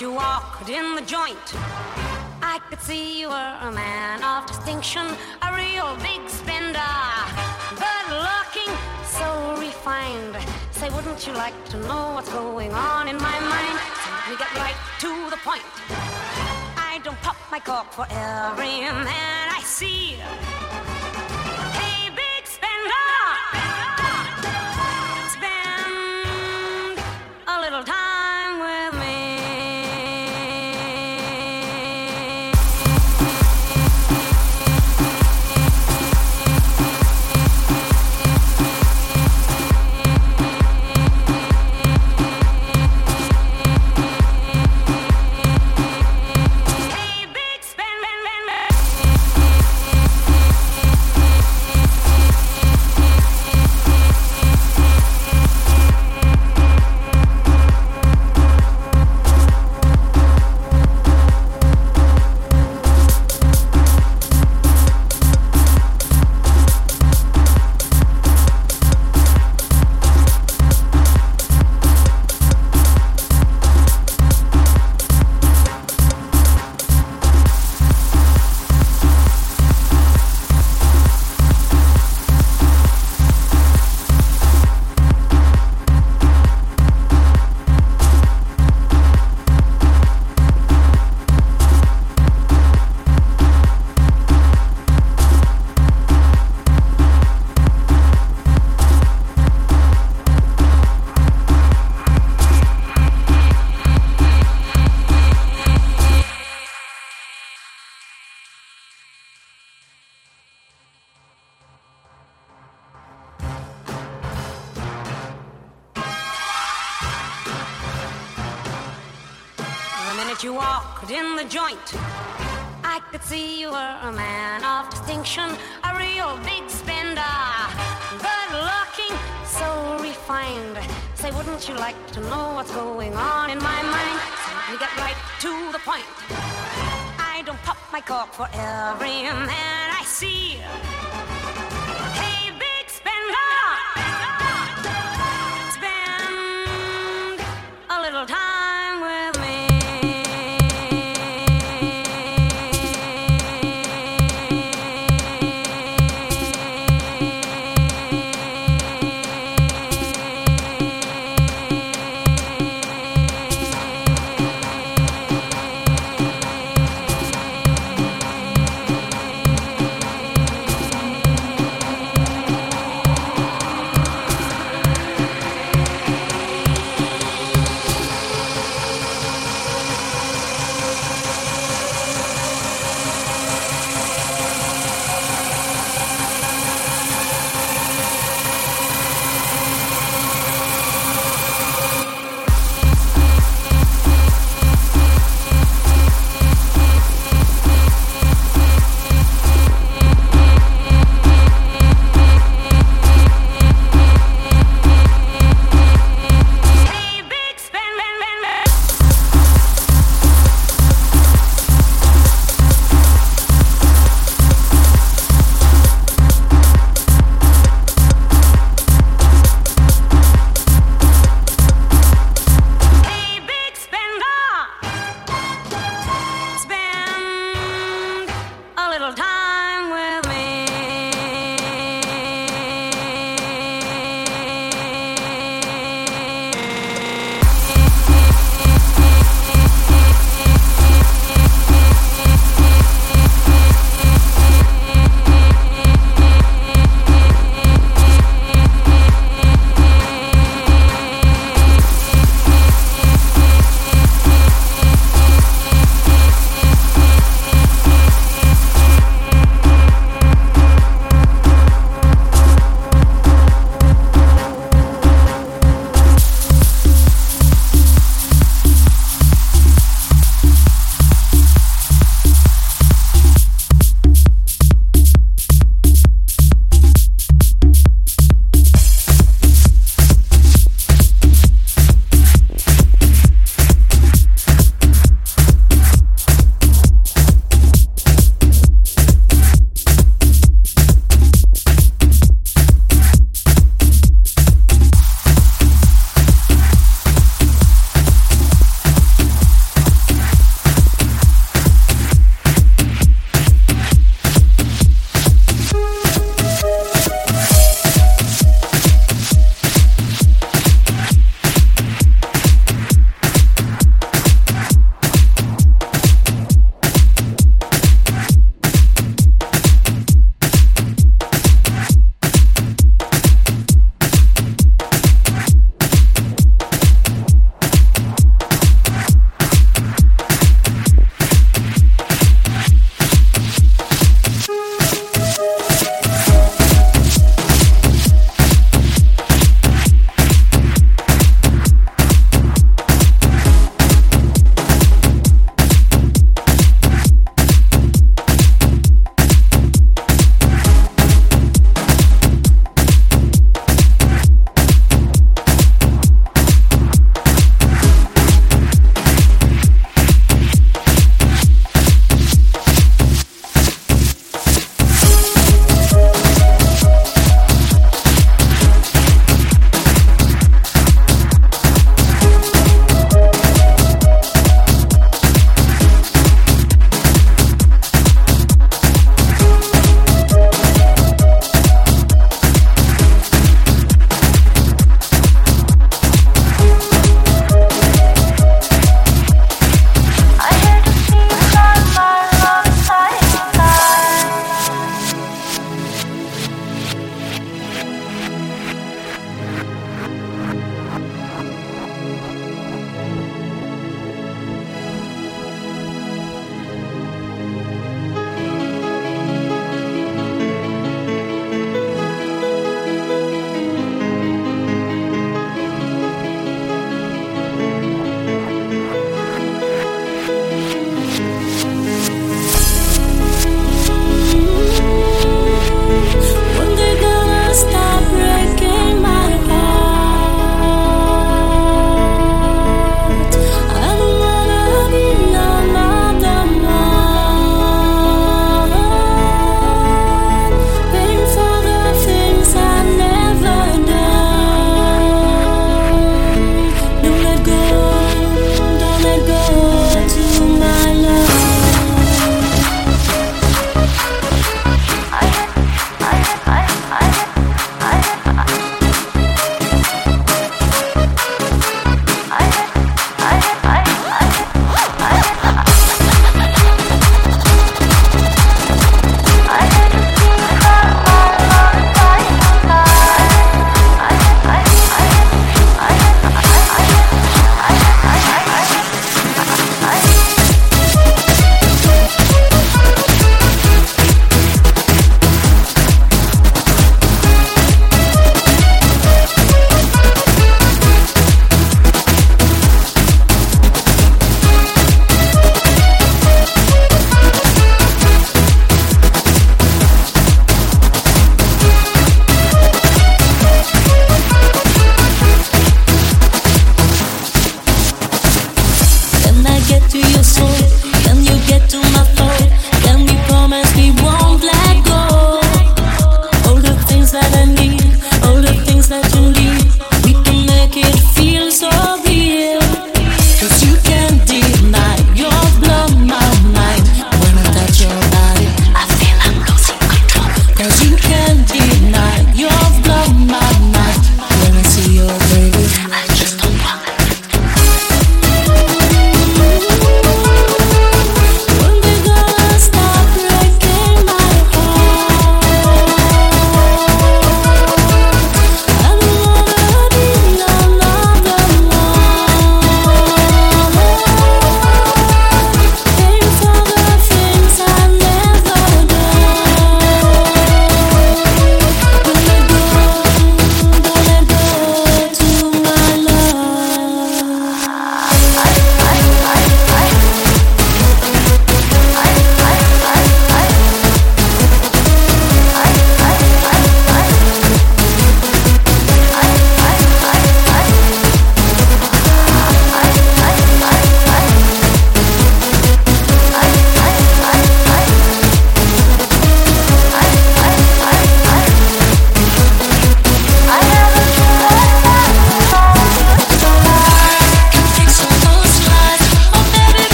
you walked in the joint, I could see you were a man of distinction, a real big spender. Good looking, so refined. Say, wouldn't you like to know what's going on in my mind? So me get right to the point. I don't pop my cork for every man I see. Minute you walked in the joint, I could see you were a man of distinction, a real big spender. Good looking, so refined. Say, wouldn't you like to know what's going on in my mind? Let get right to the point. I don't pop my cork for every man I see.